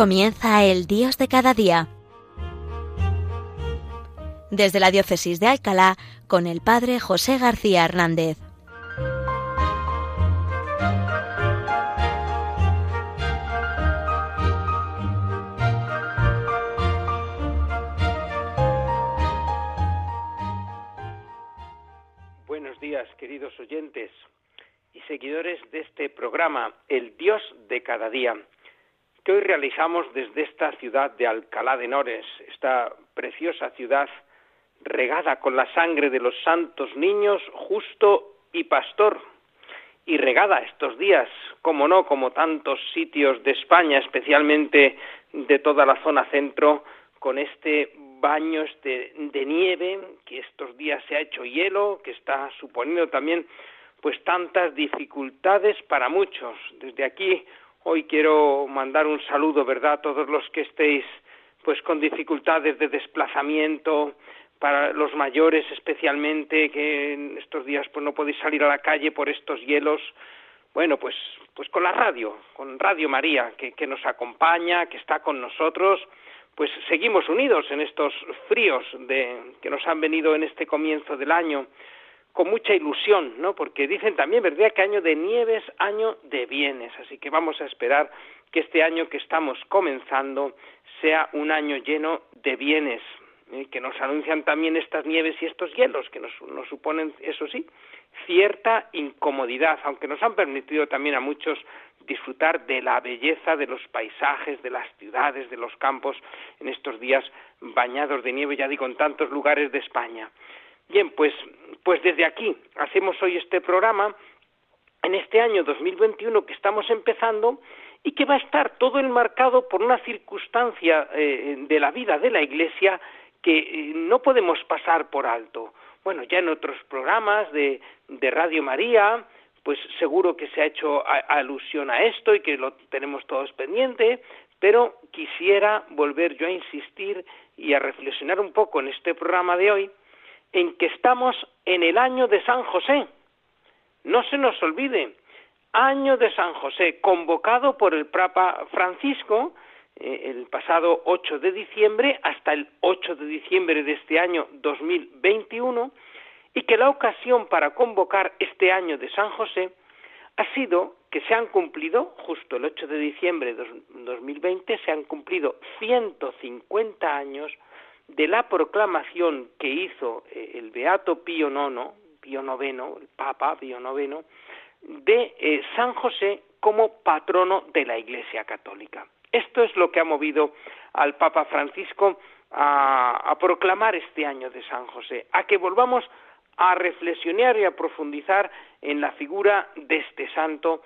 Comienza el Dios de cada día. Desde la Diócesis de Alcalá, con el Padre José García Hernández. Buenos días, queridos oyentes y seguidores de este programa, El Dios de cada día que hoy realizamos desde esta ciudad de Alcalá de Henares, esta preciosa ciudad regada con la sangre de los santos niños, justo y pastor, y regada estos días, como no, como tantos sitios de España, especialmente de toda la zona centro, con este baño este de nieve, que estos días se ha hecho hielo, que está suponiendo también pues tantas dificultades para muchos. Desde aquí Hoy quiero mandar un saludo, ¿verdad?, a todos los que estéis pues con dificultades de desplazamiento, para los mayores especialmente, que en estos días pues no podéis salir a la calle por estos hielos. Bueno, pues, pues con la radio, con Radio María, que, que nos acompaña, que está con nosotros, pues seguimos unidos en estos fríos de, que nos han venido en este comienzo del año con mucha ilusión, ¿no? Porque dicen también, ¿verdad?, que año de nieves, año de bienes. Así que vamos a esperar que este año que estamos comenzando sea un año lleno de bienes, ¿eh? que nos anuncian también estas nieves y estos hielos, que nos, nos suponen, eso sí, cierta incomodidad, aunque nos han permitido también a muchos disfrutar de la belleza de los paisajes, de las ciudades, de los campos en estos días bañados de nieve, ya digo, en tantos lugares de España. Bien, pues, pues desde aquí hacemos hoy este programa en este año 2021 que estamos empezando y que va a estar todo enmarcado por una circunstancia eh, de la vida de la Iglesia que eh, no podemos pasar por alto. Bueno, ya en otros programas de, de Radio María, pues seguro que se ha hecho alusión a esto y que lo tenemos todos pendiente, pero quisiera volver yo a insistir y a reflexionar un poco en este programa de hoy en que estamos en el año de San José. No se nos olvide, año de San José, convocado por el Papa Francisco eh, el pasado 8 de diciembre hasta el 8 de diciembre de este año 2021 y que la ocasión para convocar este año de San José ha sido que se han cumplido, justo el 8 de diciembre de 2020, se han cumplido 150 años de la proclamación que hizo eh, el Beato Pío IX, Pío el Papa Pío IX, de eh, San José como patrono de la Iglesia Católica. Esto es lo que ha movido al Papa Francisco a, proclamar este año de San José, a que volvamos a reflexionar y a profundizar en la figura de este santo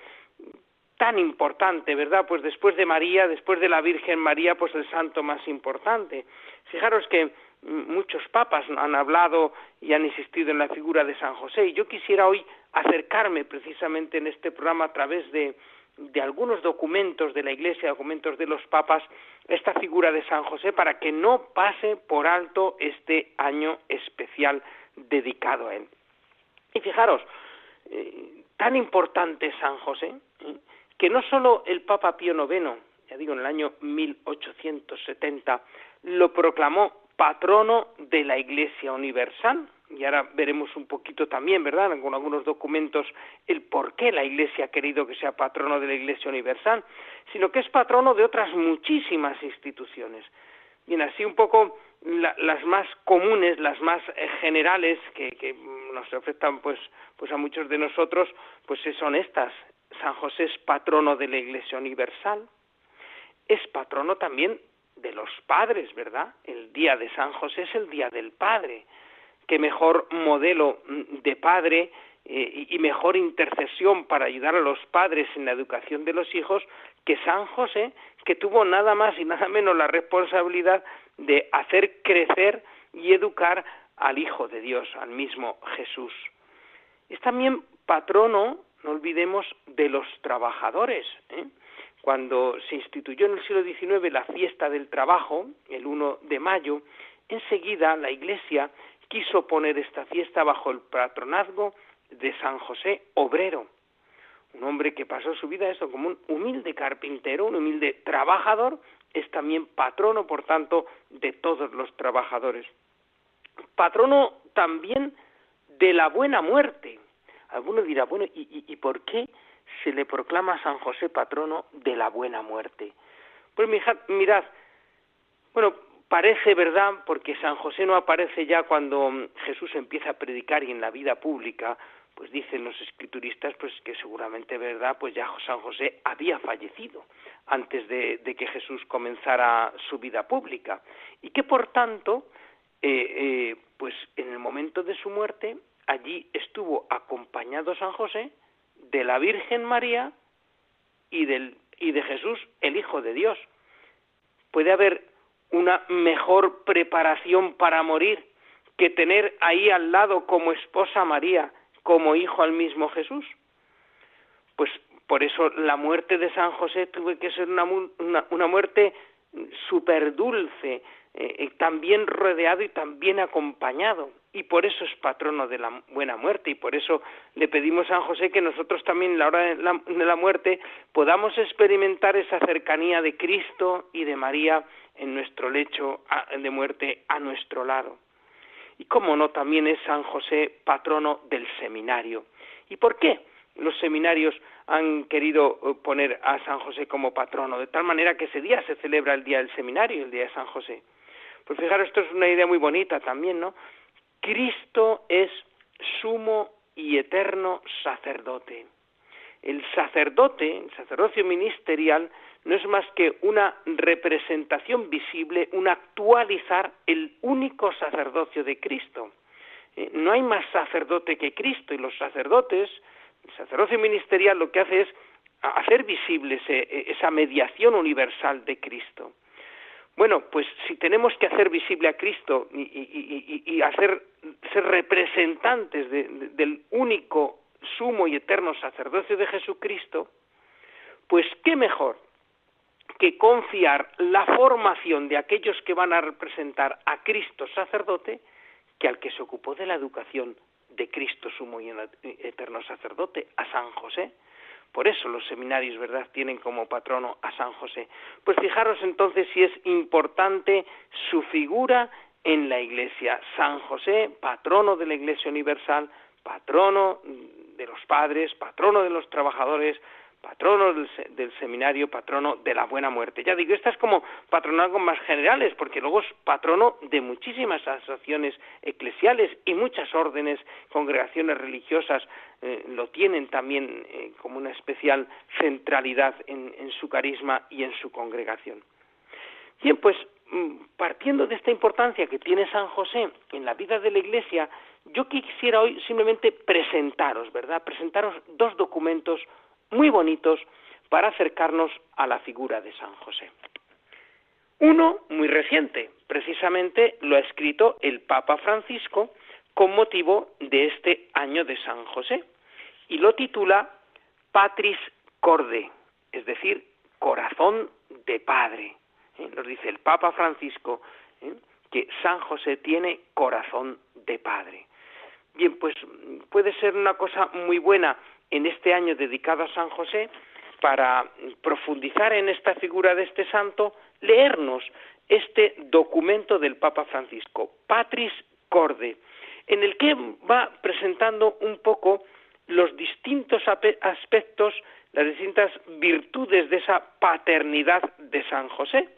tan importante, ¿verdad? Pues después de María, después de la Virgen María, pues el santo más importante. Fijaros que muchos papas han hablado y han insistido en la figura de San José y yo quisiera hoy acercarme precisamente en este programa a través de, de algunos documentos de la Iglesia, documentos de los papas, esta figura de San José para que no pase por alto este año especial dedicado a él. Y fijaros, eh, tan importante San José, ¿eh? Que no solo el Papa Pío IX, ya digo en el año 1870, lo proclamó patrono de la Iglesia Universal, y ahora veremos un poquito también, ¿verdad?, con algunos documentos, el por qué la Iglesia ha querido que sea patrono de la Iglesia Universal, sino que es patrono de otras muchísimas instituciones. Bien, así un poco las más comunes, las más eh, generales que, que nos afectan pues, pues a muchos de nosotros, pues son estas. San José es patrono de la Iglesia Universal, es patrono también de los padres, ¿verdad? El día de San José es el día del padre. Qué mejor modelo mm, de padre eh, y mejor intercesión para ayudar a los padres en la educación de los hijos que San José, que tuvo nada más y nada menos la responsabilidad de hacer crecer y educar al Hijo de Dios, al mismo Jesús. Es también patrono no olvidemos de los trabajadores. ¿eh? Cuando se instituyó en el siglo XIX la fiesta del trabajo, el 1 de mayo, enseguida la Iglesia quiso poner esta fiesta bajo el patronazgo de San José Obrero, un hombre que pasó su vida eso como un humilde carpintero, un humilde trabajador, es también patrono, por tanto, de todos los trabajadores. Patrono también de la buena muerte. Alguno dirá, bueno, ¿y, y por qué se le proclama a San José patrono de la buena muerte? Pues mirad, bueno, parece verdad, porque San José no aparece ya cuando Jesús empieza a predicar y en la vida pública, pues dicen los escrituristas pues que seguramente verdad pues ya San José había fallecido antes de, que Jesús comenzara su vida pública y que por tanto eh, eh, pues en el momento de su muerte allí estuvo acompañado San José de la Virgen María y de Jesús el Hijo de Dios puede haber una mejor preparación para morir que tener ahí al lado como esposa María como hijo al mismo Jesús. Pues por eso la muerte de San José tuvo que ser una, una, muerte súper dulce, eh, eh, también rodeado y también acompañado. Y por eso es patrono de la buena muerte. Y por eso le pedimos a San José que nosotros también, en la hora de la, de la muerte, podamos experimentar esa cercanía de Cristo y de María en nuestro lecho de muerte a nuestro lado. Y cómo no, también es San José patrono del seminario. ¿Y por qué los seminarios han querido eh, poner a San José como patrono? De tal manera que ese día se celebra el día del seminario, el día de San José. Pues fijaros, esto es una idea muy bonita también, ¿no? Cristo es sumo y eterno sacerdote. El sacerdote, el sacerdocio ministerial, no es más que una representación visible, un actualizar el único sacerdocio de Cristo. Eh, no hay más sacerdote que Cristo y los sacerdotes, el sacerdocio ministerial lo que hace es hacer visible e, esa mediación universal de Cristo. Bueno, pues si tenemos que hacer visible a Cristo y, hacer ser representantes del único sumo y eterno sacerdocio de Jesucristo, pues qué mejor que confiar la formación de aquellos que van a representar a Cristo sacerdote que al que se ocupó de la educación de Cristo sumo y eterno sacerdote, a San José. Por eso los seminarios, ¿verdad?, tienen como patrono a San José. Pues fijaros entonces si es importante su figura en la Iglesia. San José, patrono de la Iglesia Universal, patrono de los padres, patrono de los trabajadores, patrono del, seminario, patrono de la buena muerte. Ya digo, estas como patronazgos más generales, porque luego es patrono de muchísimas asociaciones eclesiales y muchas órdenes, congregaciones religiosas eh, lo tienen también eh, como una especial centralidad en, en su carisma y en su congregación. Bien, pues mm, partiendo de esta importancia que tiene San José en la vida de la Iglesia, yo quisiera hoy simplemente presentaros, ¿verdad? Presentaros dos documentos muy bonitos para acercarnos a la figura de San José. Uno muy reciente, precisamente lo ha escrito el Papa Francisco con motivo de este año de San José y lo titula Patris Corde, es decir, corazón de padre. ¿Eh? Nos dice el Papa Francisco ¿eh? que San José tiene corazón de padre. Bien, pues puede ser una cosa muy buena en este año dedicado a San José para profundizar en esta figura de este santo, leernos este documento del Papa Francisco, Patris Corde, en el que va presentando un poco los distintos aspectos, las distintas virtudes de esa paternidad de San José,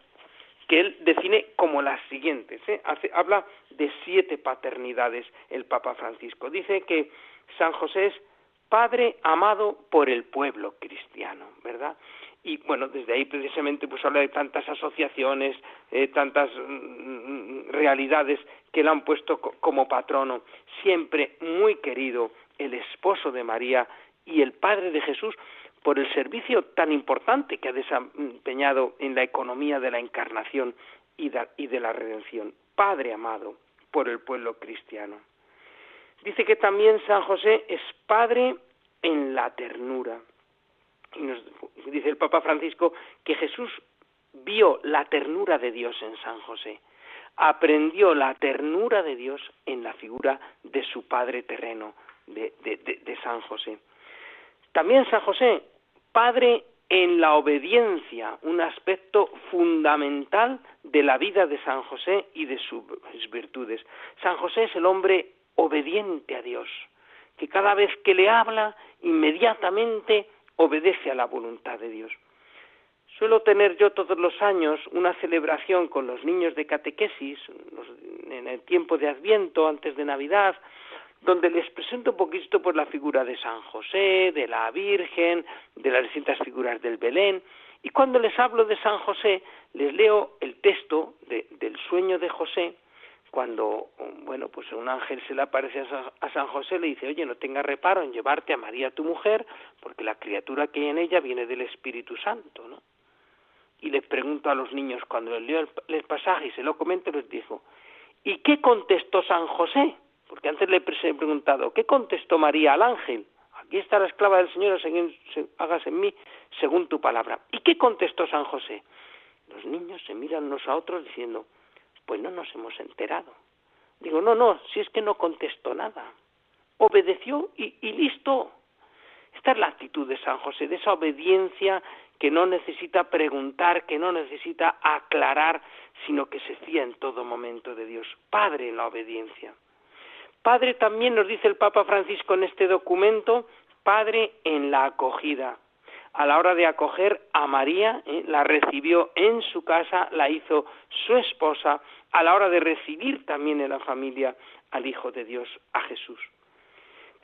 que él define como las siguientes. ¿eh? habla de siete paternidades el Papa Francisco. Dice que San José es Padre amado por el pueblo cristiano, ¿verdad? Y bueno, desde ahí precisamente pues habla de tantas asociaciones, eh, tantas mm, realidades que le han puesto como patrono. Siempre muy querido el esposo de María y el Padre de Jesús por el servicio tan importante que ha desempeñado en la economía de la encarnación y de la redención. Padre amado por el pueblo cristiano. Dice que también San José es padre en la ternura. Y nos dice el Papa Francisco que Jesús vio la ternura de Dios en San José, aprendió la ternura de Dios en la figura de su padre terreno, de, de San José. También San José, padre en la obediencia, un aspecto fundamental de la vida de San José y de sus virtudes. San José es el hombre obediente a Dios, que cada vez que le habla, inmediatamente obedece a la voluntad de Dios. Suelo tener yo todos los años una celebración con los niños de catequesis, en el tiempo de Adviento, antes de Navidad, donde les presento un poquito por la figura de San José, de la Virgen, de las distintas figuras del Belén, y cuando les hablo de San José, les leo el texto del sueño de José, cuando, bueno, pues un ángel se le aparece a San José, le dice, oye, no tengas reparo en llevarte a María tu mujer, porque la criatura que hay en ella viene del Espíritu Santo, ¿no? Y les pregunto a los niños, cuando les leo el, pasaje y se lo comento, les digo, ¿y qué contestó San José? Porque antes le he preguntado, ¿qué contestó María al ángel? Aquí está la esclava del Señor, hagas en mí según tu palabra. ¿Y qué contestó San José? Los niños se miran unos a otros diciendo, pues no nos hemos enterado. Digo, no, no, si es que no contestó nada. Obedeció y, listo. Esta es la actitud de San José, de esa obediencia que no necesita preguntar, que no necesita aclarar, sino que se fía en todo momento de Dios. Padre en la obediencia. Padre también nos dice el Papa Francisco en este documento, Padre en la acogida. A la hora de acoger a María, ¿eh? la recibió en su casa, la hizo su esposa, a la hora de recibir también en la familia al Hijo de Dios, a Jesús.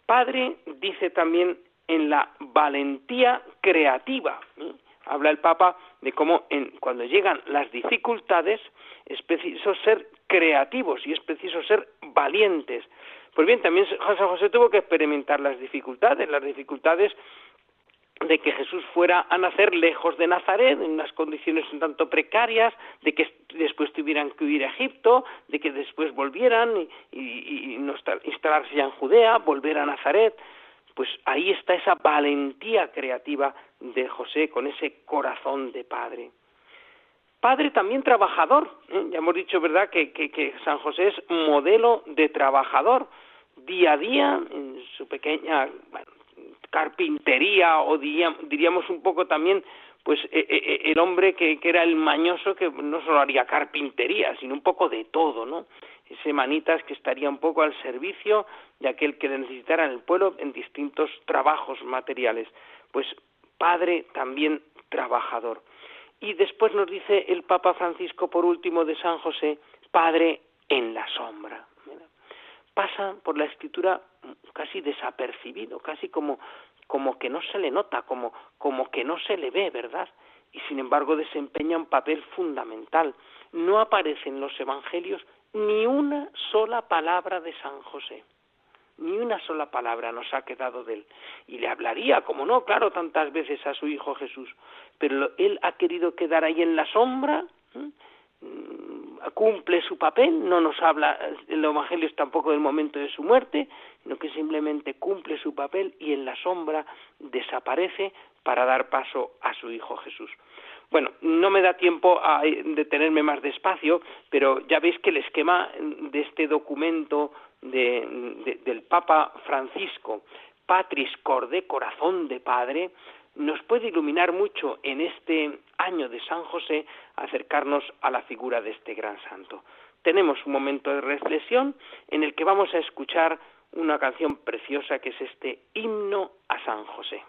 Padre dice también en la valentía creativa. ¿eh? Habla el Papa de cómo en, cuando llegan las dificultades es preciso ser creativos y es preciso ser valientes. Pues bien, también San José tuvo que experimentar las dificultades, las dificultades de que Jesús fuera a nacer lejos de Nazaret, en unas condiciones un tanto precarias, de que después tuvieran que huir a Egipto, de que después volvieran y, y, instalarse ya en Judea, volver a Nazaret. Pues ahí está esa valentía creativa de José con ese corazón de padre padre también trabajador. ¿eh? Ya hemos dicho, ¿verdad?, que, que, San José es modelo de trabajador. Día a día, en su pequeña carpintería, o diríamos un poco también, pues e, e, e, el hombre que, que era el mañoso, que no solo haría carpintería, sino un poco de todo, ¿no? Ese manitas que estaría un poco al servicio de aquel que necesitara en el pueblo en distintos trabajos materiales. Pues padre también trabajador. Y después nos dice el Papa Francisco, por último, de San José, Padre en la sombra. Pasa por la escritura casi desapercibido, casi como, como que no se le nota, como, como que no se le ve, ¿verdad? Y sin embargo desempeña un papel fundamental. No aparece en los evangelios ni una sola palabra de San José ni una sola palabra nos ha quedado de él. Y le hablaría, como no, claro, tantas veces a su Hijo Jesús, pero él ha querido quedar ahí en la sombra, cumple su papel, no nos habla en los evangelios tampoco del momento de su muerte, sino que simplemente cumple su papel y en la sombra desaparece para dar paso a su Hijo Jesús. Bueno, no me da tiempo a detenerme más despacio, pero ya veis que el esquema de este documento del Papa Francisco, Patris Corde, corazón de Padre, nos puede iluminar mucho en este año de San José acercarnos a la figura de este gran santo. Tenemos un momento de reflexión en el que vamos a escuchar una canción preciosa que es este himno a San José.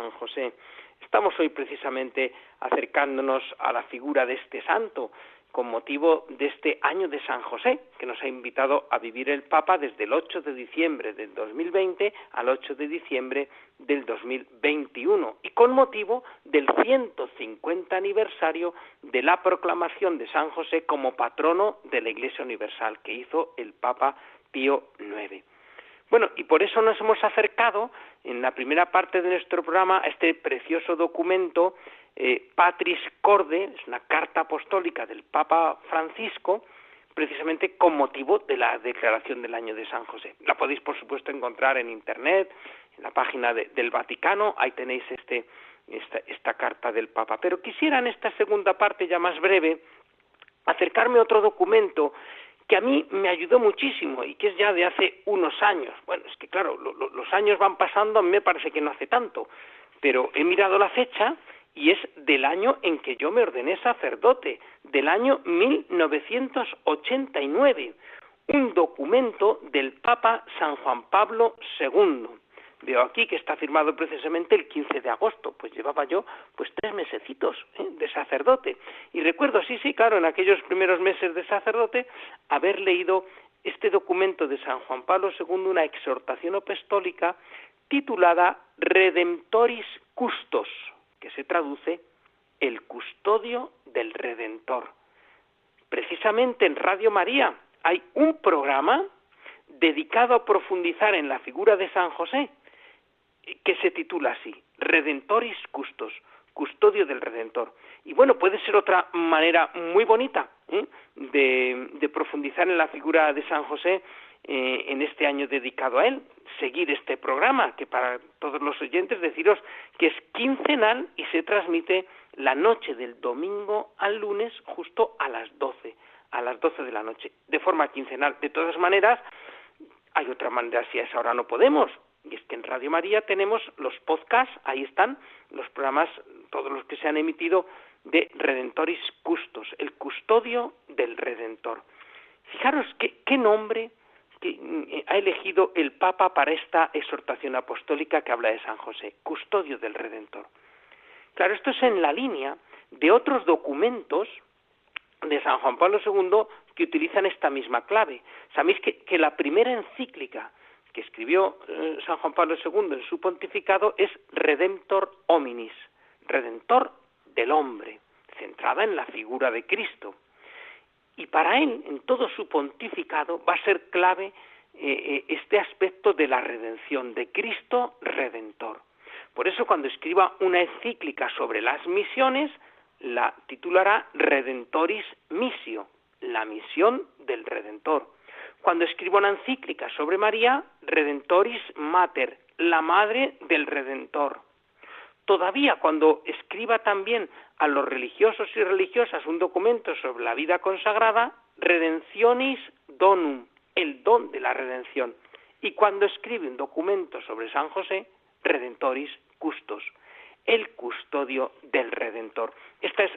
San José. Estamos hoy precisamente acercándonos a la figura de este santo con motivo de este año de San José, que nos ha invitado a vivir el Papa desde el 8 de diciembre del 2020 al 8 de diciembre del 2021 y con motivo del 150 aniversario de la proclamación de San José como patrono de la Iglesia Universal que hizo el Papa Pío IX. Bueno, y por eso nos hemos acercado en la primera parte de nuestro programa a este precioso documento, eh, Patris Corde, es una carta apostólica del Papa Francisco, precisamente con motivo de la declaración del año de San José. La podéis, por supuesto, encontrar en Internet, en la página del Vaticano, ahí tenéis este, esta, esta carta del Papa. Pero quisiera en esta segunda parte, ya más breve, acercarme a otro documento que a mí me ayudó muchísimo y que es ya de hace unos años. Bueno, es que claro, los años van pasando, a mí me parece que no hace tanto, pero he mirado la fecha y es del año en que yo me ordené sacerdote, del año 1989, un documento del Papa San Juan Pablo II. Veo aquí que está firmado precisamente el 15 de agosto, pues llevaba yo pues tres mesecitos ¿eh? de sacerdote. Y recuerdo, sí, sí, claro, en aquellos primeros meses de sacerdote, haber leído este documento de San Juan Pablo II, una exhortación apostólica titulada Redemptoris Custos, que se traduce el custodio del Redentor. Precisamente en Radio María hay un programa dedicado a profundizar en la figura de San José, que se titula así, Redentoris Custos, custodio del Redentor. Y bueno, puede ser otra manera muy bonita ¿eh? de, profundizar en la figura de San José eh, en este año dedicado a él, seguir este programa, que para todos los oyentes deciros que es quincenal y se transmite la noche del domingo al lunes justo a las 12, a las 12 de la noche, de forma quincenal. De todas maneras, hay otra manera si a esa hora no podemos, y es que en Radio María tenemos los podcasts, ahí están los programas, todos los que se han emitido de Redentoris Custos, el custodio del Redentor. Fijaros qué, nombre que ha elegido el Papa para esta exhortación apostólica que habla de San José, custodio del Redentor. Claro, esto es en la línea de otros documentos de San Juan Pablo II que utilizan esta misma clave. Sabéis que la primera encíclica que escribió eh, San Juan Pablo II en su pontificado es Redemptor hominis, redentor del hombre, centrada en la figura de Cristo. Y para él, en todo su pontificado, va a ser clave eh, eh, este aspecto de la redención, de Cristo redentor. Por eso cuando escriba una encíclica sobre las misiones, la titulará Redentoris Missio, la misión del Redentor cuando escribo una encíclica sobre María, Redentoris Mater, la madre del Redentor. Todavía cuando escriba también a los religiosos y religiosas un documento sobre la vida consagrada, Redentionis Donum, el don de la redención. Y cuando escribe un documento sobre San José, Redentoris Custos, el custodio del Redentor. Estas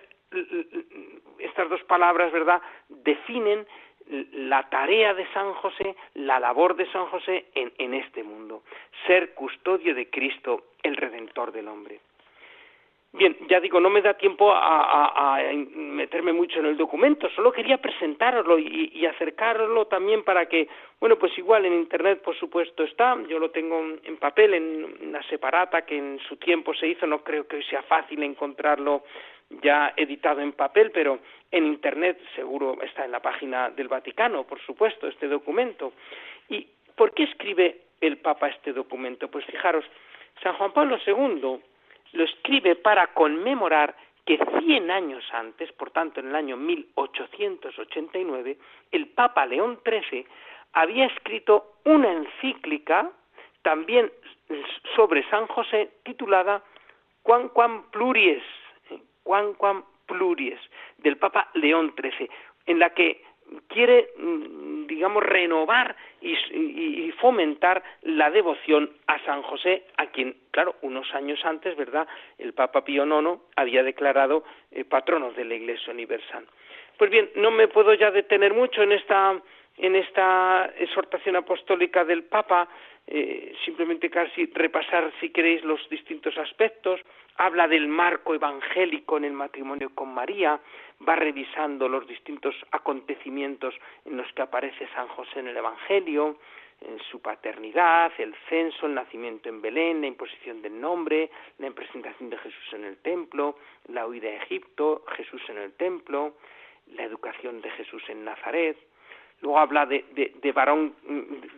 dos palabras, ¿verdad?, definen la tarea de San José, la labor de San José en, este mundo, ser custodio de Cristo, el Redentor del hombre. Bien, ya digo, no me da tiempo a, meterme mucho en el documento, solo quería presentarlo y, y, también para que, bueno, pues igual en Internet, por supuesto, está, yo lo tengo en papel, en una separata que en su tiempo se hizo, no creo que sea fácil encontrarlo ya editado en papel, pero en Internet seguro está en la página del Vaticano, por supuesto, este documento. ¿Y por qué escribe el Papa este documento? Pues fijaros, San Juan Pablo II lo escribe para conmemorar que cien años antes, por tanto en el año 1889, el Papa León XIII había escrito una encíclica también sobre San José titulada Quan Quan Pluries, Quan Quan Pluries, del Papa León XIII, en la que quiere, mm, digamos, renovar y, fomentar la devoción a San José, a quien, claro, unos años antes, ¿verdad?, el Papa Pío IX había declarado eh, patrono de la Iglesia Universal. Pues bien, no me puedo ya detener mucho en esta, en esta exhortación apostólica del Papa, eh, simplemente casi repasar, si queréis, los distintos aspectos. Habla del marco evangélico en el matrimonio con María, va revisando los distintos acontecimientos en los que aparece San José en el Evangelio, en su paternidad, el censo, el nacimiento en Belén, la imposición del nombre, la presentación de Jesús en el templo, la huida a Egipto, Jesús en el templo, la educación de Jesús en Nazaret. Luego habla de, de varón,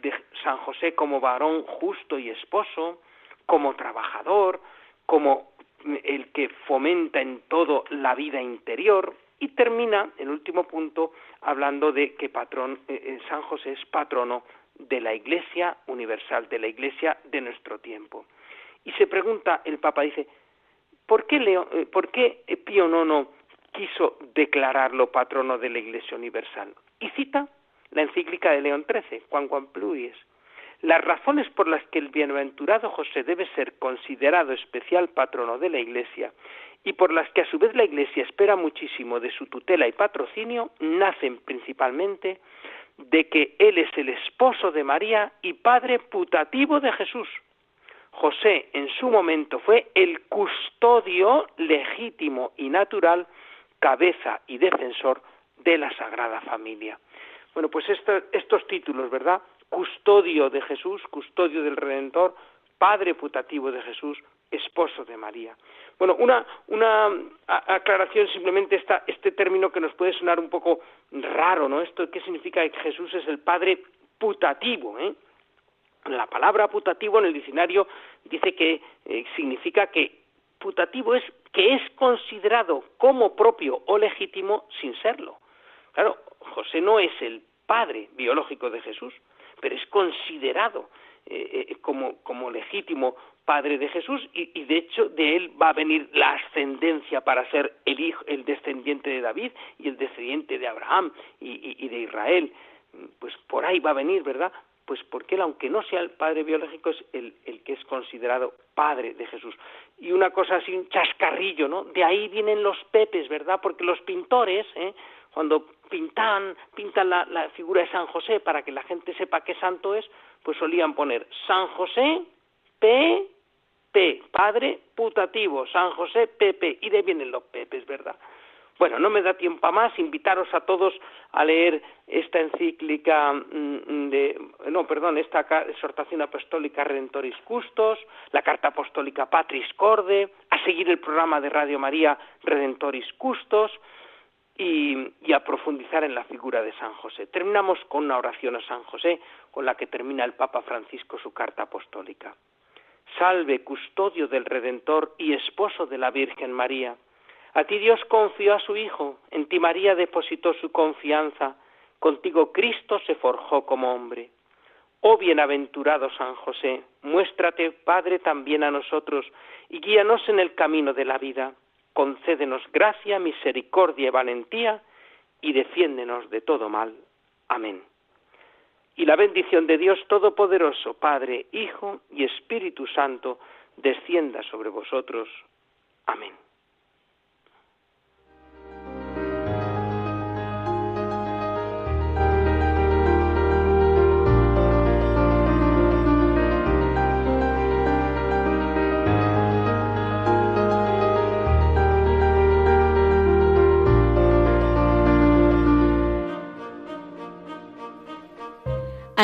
de San José como varón justo y esposo, como trabajador, como el que fomenta en todo la vida interior, y termina, el último punto, hablando de que patrón, eh, eh, San José es patrono de la Iglesia universal, de la Iglesia de nuestro tiempo. Y se pregunta, el Papa dice, ¿por qué, Leo, eh, ¿por qué Pío IX quiso declararlo patrono de la Iglesia universal? Y cita la encíclica de León XIII, Juan Juan Pluies. Las razones por las que el bienaventurado José debe ser considerado especial patrono de la Iglesia y por las que a su vez la Iglesia espera muchísimo de su tutela y patrocinio, nacen principalmente de que Él es el esposo de María y padre putativo de Jesús. José en su momento fue el custodio legítimo y natural, cabeza y defensor de la Sagrada Familia. Bueno, pues estos títulos, ¿verdad? Custodio de Jesús, custodio del Redentor, padre putativo de Jesús, esposo de María. Bueno, una, una aclaración simplemente esta, este término que nos puede sonar un poco raro, ¿no? Esto, ¿qué significa que Jesús es el Padre putativo, ¿eh? La palabra putativo en el diccionario dice que eh, significa que putativo es que es considerado como propio o legítimo sin serlo. Claro, José no es el padre biológico de Jesús, pero es considerado eh, eh, como, como legítimo padre de Jesús y, de hecho de él va a venir la ascendencia para ser el hijo, el descendiente de David y el descendiente de Abraham y, de Israel. Pues por ahí va a venir, ¿verdad? Pues porque él, aunque no sea el padre biológico, es el, el que es considerado padre de Jesús. Y una cosa así, un chascarrillo, ¿no? De ahí vienen los pepes, ¿verdad? Porque los pintores, ¿eh? cuando pintan, pintan la, la figura de San José para que la gente sepa qué santo es, pues solían poner San José, P, P, padre putativo, San José, Pepe, y de vienen los Pepes, ¿verdad? Bueno, no me da tiempo a más, invitaros a todos a leer esta encíclica mm, de, no, perdón, esta exhortación apostólica Redentoris Custos, la carta apostólica Patris Corde, a seguir el programa de Radio María Redentoris Custos y, a profundizar en la figura de San José. Terminamos con una oración a San José, con la que termina el Papa Francisco su carta apostólica. Salve, custodio del Redentor y esposo de la Virgen María. A ti Dios confió a su Hijo, en ti María depositó su confianza, contigo Cristo se forjó como hombre. Oh bienaventurado San José, muéstrate, Padre, también a nosotros, y guíanos en el camino de la vida. Concédenos gracia, misericordia y valentía, y defiéndenos de todo mal. Amén y la bendición de Dios Todopoderoso, Padre, Hijo y Espíritu Santo, descienda sobre vosotros. Amén.